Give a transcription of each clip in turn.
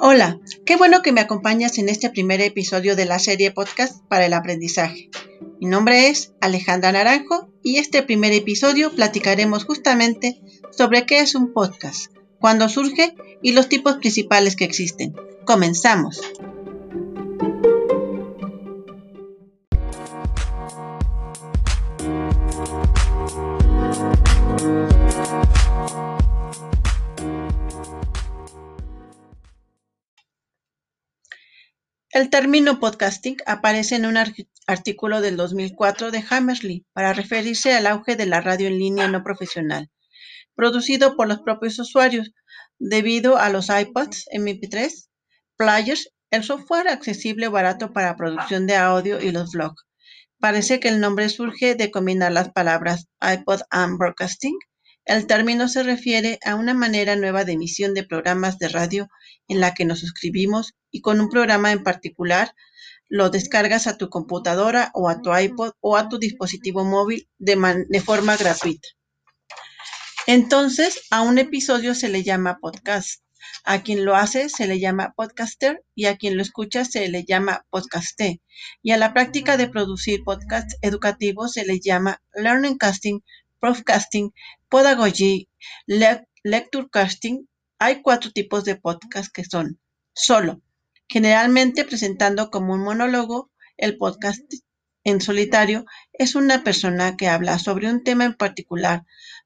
Hola, qué bueno que me acompañas en este primer episodio de la serie podcast para el aprendizaje. Mi nombre es Alejandra Naranjo y este primer episodio platicaremos justamente sobre qué es un podcast, cuándo surge y los tipos principales que existen. Comenzamos. El término podcasting aparece en un artículo del 2004 de Hammersley para referirse al auge de la radio en línea no profesional, producido por los propios usuarios, debido a los iPods MP3, players, el software accesible barato para producción de audio y los blogs. Parece que el nombre surge de combinar las palabras iPod and broadcasting el término se refiere a una manera nueva de emisión de programas de radio en la que nos suscribimos y con un programa en particular lo descargas a tu computadora o a tu iPod o a tu dispositivo móvil de, forma gratuita. Entonces, a un episodio se le llama podcast. A quien lo hace se le llama podcaster y a quien lo escucha se le llama podcasté. Y a la práctica de producir podcasts educativos se le llama learning casting Podcasting, Pedagogy, Lecture Casting, hay cuatro tipos de podcast que son solo, generalmente presentando como un monólogo, el podcast en solitario es una persona que habla sobre un tema en particular,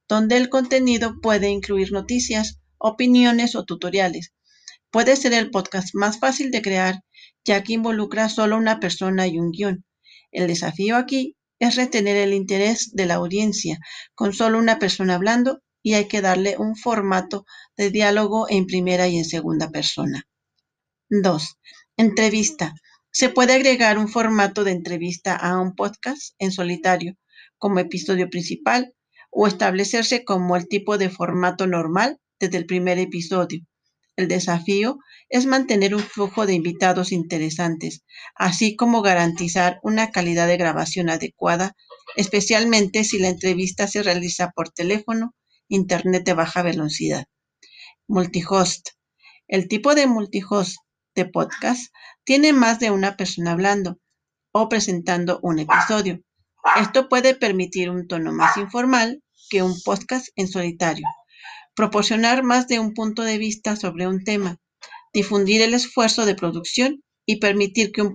donde el contenido puede incluir noticias, opiniones o tutoriales. Puede ser el podcast más fácil de crear, ya que involucra solo una persona y un guion. El desafío aquí es retener el interés de la audiencia con solo una persona hablando y hay que darle un formato de diálogo en primera y en segunda persona. 2. Entrevista. Se puede agregar un formato de entrevista a un podcast en solitario como episodio principal o establecerse como el tipo de formato normal desde el primer episodio. El desafío es mantener un flujo de invitados interesantes, así como garantizar una calidad de grabación adecuada, especialmente si la entrevista se realiza por teléfono, internet de baja velocidad. Multihost. El tipo de multihost de podcast tiene más de una persona hablando o presentando un episodio. Esto puede permitir un tono más informal que un podcast en solitario proporcionar más de un punto de vista sobre un tema, difundir el esfuerzo de producción y permitir que un,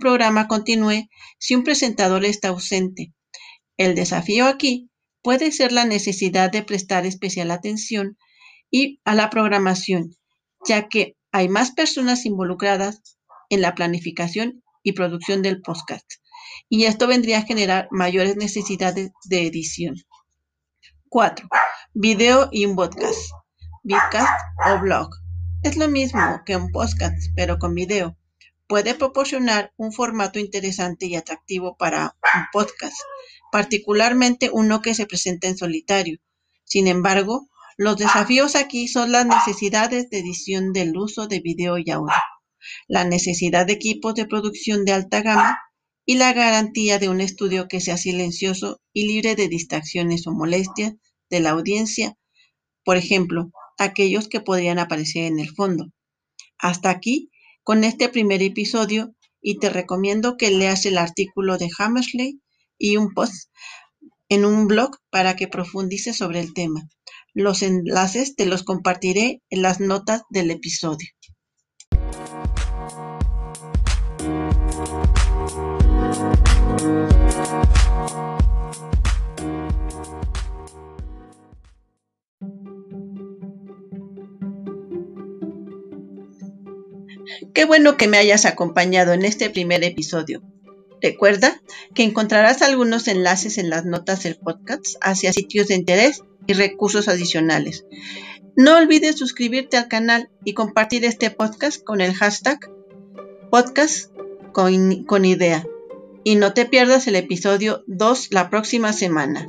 programa continúe si un presentador está ausente. El desafío aquí puede ser la necesidad de prestar especial atención y a la programación, ya que hay más personas involucradas en la planificación y producción del podcast, y esto vendría a generar mayores necesidades de edición. 4. Video y un podcast. Vidcast o blog. Es lo mismo que un podcast, pero con video. Puede proporcionar un formato interesante y atractivo para un podcast, particularmente uno que se presenta en solitario. Sin embargo, los desafíos aquí son las necesidades de edición del uso de video y audio, la necesidad de equipos de producción de alta gama y la garantía de un estudio que sea silencioso y libre de distracciones o molestias de la audiencia, por ejemplo, aquellos que podrían aparecer en el fondo. Hasta aquí con este primer episodio y te recomiendo que leas el artículo de Hammersley y un post en un blog para que profundices sobre el tema. Los enlaces te los compartiré en las notas del episodio. Qué bueno que me hayas acompañado en este primer episodio. Recuerda que encontrarás algunos enlaces en las notas del podcast hacia sitios de interés y recursos adicionales. No olvides suscribirte al canal y compartir este podcast con el hashtag podcast. Y no te pierdas el episodio 2 la próxima semana.